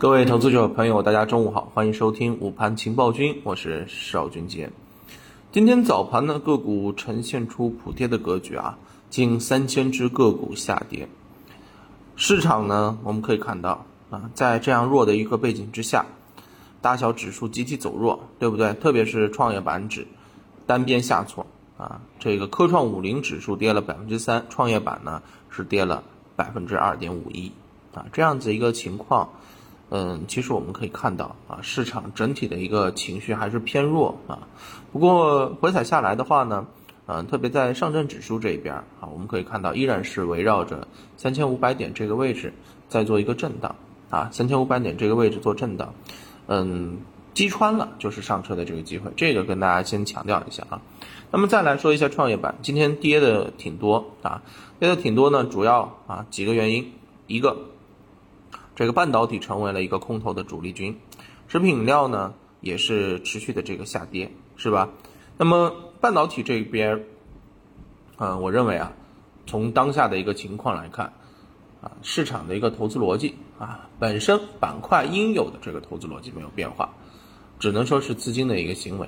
各位投资者朋友，大家中午好，欢迎收听午盘情报君，我是邵军杰。今天早盘呢，个股呈现出普跌的格局啊，近三千只个股下跌。市场呢，我们可以看到啊，在这样弱的一个背景之下，大小指数集体走弱，对不对？特别是创业板指单边下挫啊，这个科创五零指数跌了百分之三，创业板呢是跌了百分之二点五一啊，这样子一个情况。嗯，其实我们可以看到啊，市场整体的一个情绪还是偏弱啊。不过回踩下来的话呢，嗯，特别在上证指数这一边啊，我们可以看到依然是围绕着三千五百点这个位置在做一个震荡啊，三千五百点这个位置做震荡，嗯，击穿了就是上车的这个机会，这个跟大家先强调一下啊。那么再来说一下创业板，今天跌的挺多啊，跌的挺多呢，主要啊几个原因，一个。这个半导体成为了一个空头的主力军，食品饮料呢也是持续的这个下跌，是吧？那么半导体这边，嗯，我认为啊，从当下的一个情况来看，啊，市场的一个投资逻辑啊，本身板块应有的这个投资逻辑没有变化，只能说是资金的一个行为。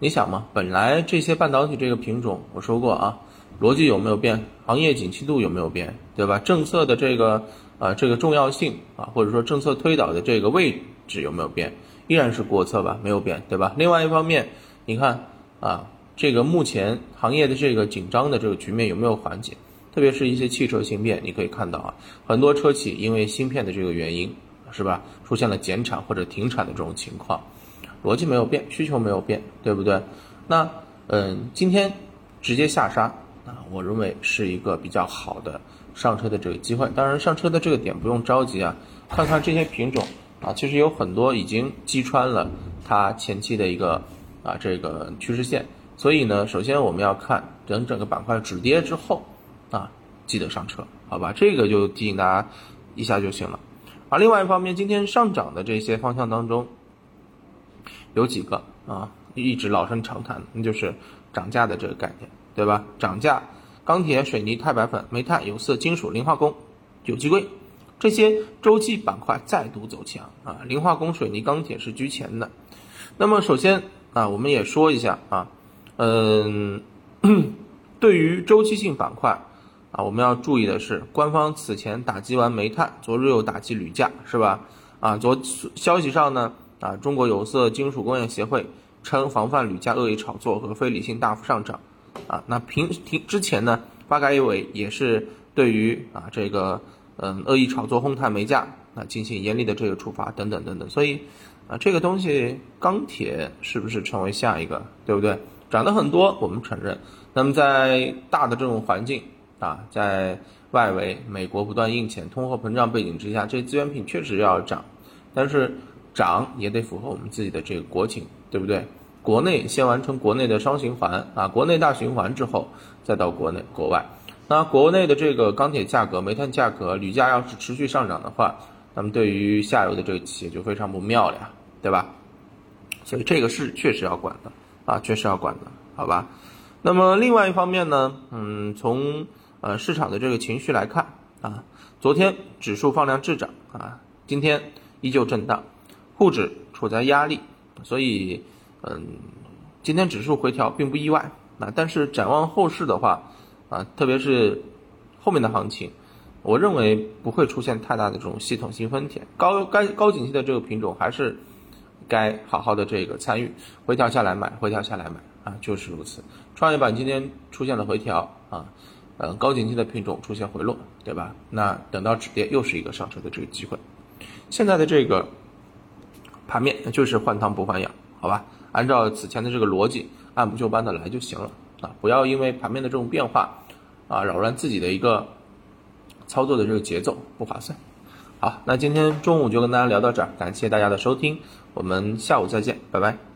你想嘛，本来这些半导体这个品种，我说过啊，逻辑有没有变？行业景气度有没有变？对吧？政策的这个。啊，这个重要性啊，或者说政策推导的这个位置有没有变？依然是国策吧，没有变，对吧？另外一方面，你看啊，这个目前行业的这个紧张的这个局面有没有缓解？特别是一些汽车芯片，你可以看到啊，很多车企因为芯片的这个原因，是吧，出现了减产或者停产的这种情况，逻辑没有变，需求没有变，对不对？那嗯，今天直接下杀啊，我认为是一个比较好的。上车的这个机会，当然上车的这个点不用着急啊，看看这些品种啊，其实有很多已经击穿了它前期的一个啊这个趋势线，所以呢，首先我们要看等整个板块止跌之后啊，记得上车，好吧？这个就提醒大家一下就行了。而，另外一方面，今天上涨的这些方向当中，有几个啊一直老生常谈，那就是涨价的这个概念，对吧？涨价。钢铁、水泥、钛白粉、煤炭、有色金属、磷化工、有机硅，这些周期板块再度走强啊！磷化工、水泥、钢铁是居前的。那么首先啊，我们也说一下啊，嗯，对于周期性板块啊，我们要注意的是，官方此前打击完煤炭，昨日又打击铝价，是吧？啊，昨消息上呢啊，中国有色金属工业协会称，防范铝价恶意炒作和非理性大幅上涨。啊，那平平之前呢，发改委也是对于啊这个嗯恶意炒作哄抬煤价啊进行严厉的这个处罚等等等等，所以啊这个东西钢铁是不是成为下一个，对不对？涨得很多，我们承认。那么在大的这种环境啊，在外围美国不断印钱、通货膨胀背景之下，这资源品确实要涨，但是涨也得符合我们自己的这个国情，对不对？国内先完成国内的双循环啊，国内大循环之后再到国内国外。那国内的这个钢铁价格、煤炭价格、铝价要是持续上涨的话，那么对于下游的这个企业就非常不妙了呀，对吧？所以这个是确实要管的啊，确实要管的，好吧？那么另外一方面呢，嗯，从呃市场的这个情绪来看啊，昨天指数放量滞涨啊，今天依旧震荡，沪指处在压力，所以。嗯，今天指数回调并不意外啊，但是展望后市的话，啊，特别是后面的行情，我认为不会出现太大的这种系统性分田，高该高景气的这个品种还是该好好的这个参与，回调下来买，回调下来买啊，就是如此。创业板今天出现了回调啊，呃，高景气的品种出现回落，对吧？那等到止跌又是一个上车的这个机会。现在的这个盘面就是换汤不换药，好吧？按照此前的这个逻辑，按部就班的来就行了啊！不要因为盘面的这种变化，啊，扰乱自己的一个操作的这个节奏，不划算。好，那今天中午就跟大家聊到这儿，感谢大家的收听，我们下午再见，拜拜。